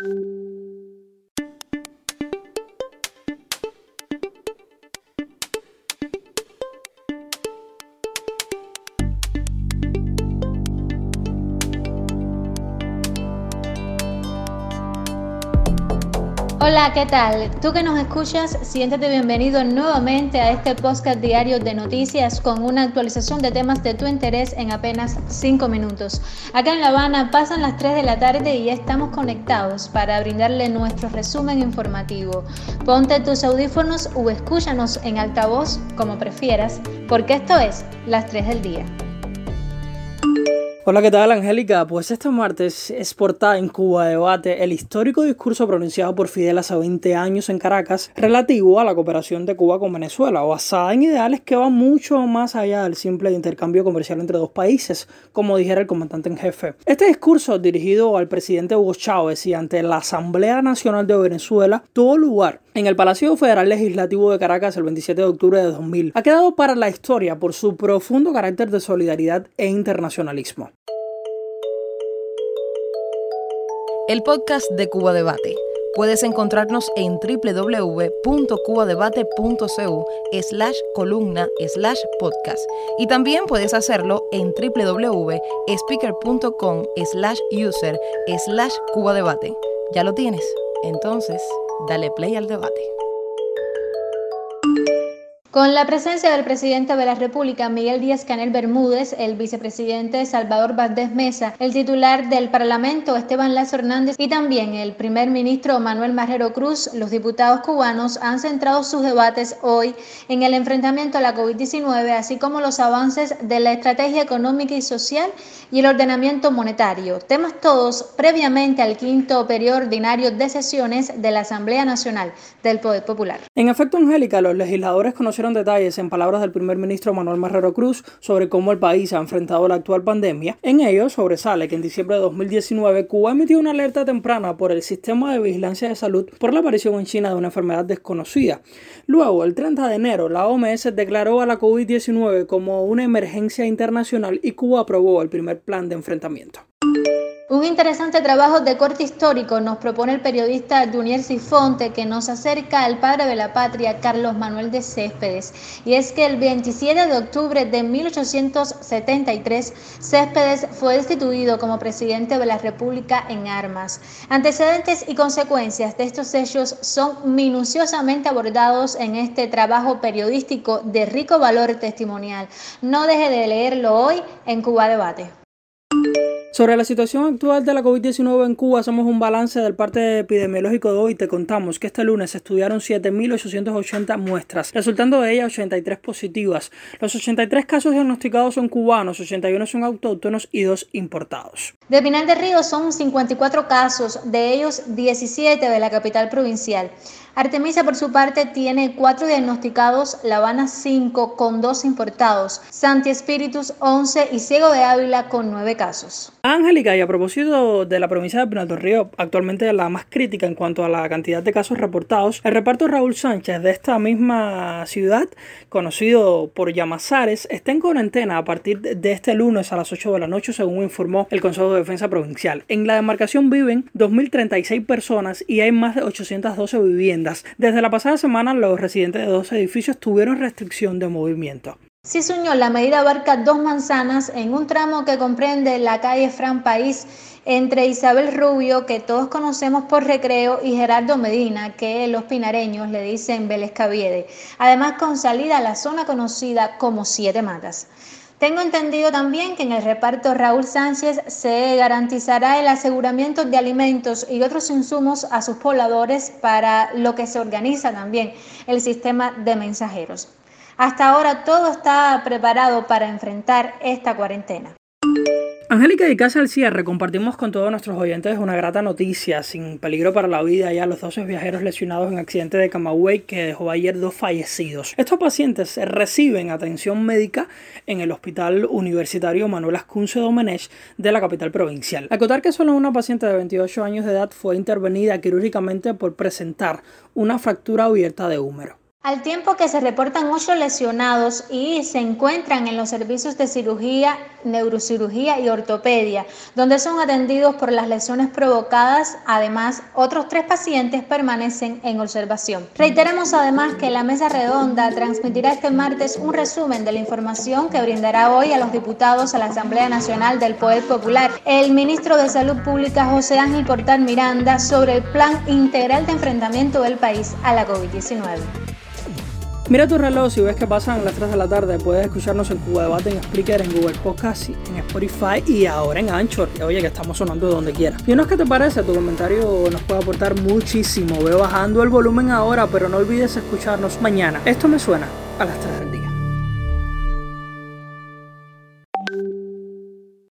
Thank you. Hola, ¿qué tal? Tú que nos escuchas, siéntete bienvenido nuevamente a este podcast diario de noticias con una actualización de temas de tu interés en apenas 5 minutos. Acá en La Habana pasan las 3 de la tarde y ya estamos conectados para brindarle nuestro resumen informativo. Ponte tus audífonos o escúchanos en altavoz como prefieras, porque esto es las 3 del día. Hola, ¿qué tal, Angélica? Pues este martes es portada en Cuba Debate el histórico discurso pronunciado por Fidel hace 20 años en Caracas relativo a la cooperación de Cuba con Venezuela, basada en ideales que van mucho más allá del simple intercambio comercial entre dos países, como dijera el comandante en jefe. Este discurso, dirigido al presidente Hugo Chávez y ante la Asamblea Nacional de Venezuela, tuvo lugar en el Palacio Federal Legislativo de Caracas el 27 de octubre de 2000. Ha quedado para la historia por su profundo carácter de solidaridad e internacionalismo. el podcast de Cuba Debate. Puedes encontrarnos en www.cubadebate.cu slash columna slash podcast y también puedes hacerlo en www.speaker.com slash user slash cubadebate. ¿Ya lo tienes? Entonces, dale play al debate. Con la presencia del presidente de la República, Miguel Díaz Canel Bermúdez, el vicepresidente Salvador Valdés Mesa, el titular del Parlamento, Esteban Lazo Hernández, y también el primer ministro Manuel Marrero Cruz, los diputados cubanos han centrado sus debates hoy en el enfrentamiento a la COVID-19, así como los avances de la estrategia económica y social y el ordenamiento monetario, temas todos previamente al quinto periodo ordinario de sesiones de la Asamblea Nacional del Poder Popular. En efecto, Angélica, los legisladores conocieron detalles en palabras del primer ministro Manuel Marrero Cruz sobre cómo el país ha enfrentado la actual pandemia. En ello sobresale que en diciembre de 2019 Cuba emitió una alerta temprana por el sistema de vigilancia de salud por la aparición en China de una enfermedad desconocida. Luego, el 30 de enero, la OMS declaró a la COVID-19 como una emergencia internacional y Cuba aprobó el primer plan de enfrentamiento. Un interesante trabajo de corte histórico nos propone el periodista Junier Sifonte que nos acerca al padre de la patria, Carlos Manuel de Céspedes. Y es que el 27 de octubre de 1873, Céspedes fue destituido como presidente de la República en armas. Antecedentes y consecuencias de estos hechos son minuciosamente abordados en este trabajo periodístico de rico valor testimonial. No deje de leerlo hoy en Cuba Debate. Sobre la situación actual de la COVID-19 en Cuba, hacemos un balance del parte epidemiológico de hoy. Te contamos que este lunes se estudiaron 7.880 muestras, resultando de ellas 83 positivas. Los 83 casos diagnosticados son cubanos, 81 son autóctonos y 2 importados. De Pinal de Río son 54 casos, de ellos 17 de la capital provincial. Artemisa, por su parte, tiene cuatro diagnosticados, La Habana 5 con dos importados, Santi Espíritus 11 y Ciego de Ávila con nueve casos. Angélica, y a propósito de la provincia de Pinal Río, actualmente la más crítica en cuanto a la cantidad de casos reportados, el reparto Raúl Sánchez de esta misma ciudad, conocido por Llamazares, está en cuarentena a partir de este lunes a las 8 de la noche, según informó el Consejo de Defensa Provincial. En la demarcación viven 2.036 personas y hay más de 812 viviendas desde la pasada semana, los residentes de dos edificios tuvieron restricción de movimiento. Sí, señor, la medida abarca dos manzanas en un tramo que comprende la calle Fran País entre Isabel Rubio, que todos conocemos por recreo, y Gerardo Medina, que los pinareños le dicen Vélez Caviede. Además, con salida a la zona conocida como Siete Matas. Tengo entendido también que en el reparto Raúl Sánchez se garantizará el aseguramiento de alimentos y otros insumos a sus pobladores para lo que se organiza también el sistema de mensajeros. Hasta ahora todo está preparado para enfrentar esta cuarentena. Angélica y Casa al cierre compartimos con todos nuestros oyentes una grata noticia, sin peligro para la vida ya los 12 viajeros lesionados en accidente de Camagüey que dejó ayer dos fallecidos. Estos pacientes reciben atención médica en el Hospital Universitario Manuel Ascunce Domenech de la capital provincial. Acotar que solo una paciente de 28 años de edad fue intervenida quirúrgicamente por presentar una fractura abierta de húmero. Al tiempo que se reportan ocho lesionados y se encuentran en los servicios de cirugía, neurocirugía y ortopedia, donde son atendidos por las lesiones provocadas, además otros tres pacientes permanecen en observación. Reiteramos además que la mesa redonda transmitirá este martes un resumen de la información que brindará hoy a los diputados a la Asamblea Nacional del Poder Popular el ministro de Salud Pública José Ángel Portal Miranda sobre el plan integral de enfrentamiento del país a la COVID-19. Mira tu reloj si ves que pasan las 3 de la tarde. Puedes escucharnos en Cuba Debate, en Spreaker, en Google Podcast, en Spotify y ahora en Anchor. Oye, que estamos sonando de donde quiera. es ¿qué te parece? Tu comentario nos puede aportar muchísimo. Ve bajando el volumen ahora, pero no olvides escucharnos mañana. Esto me suena a las 3 del día.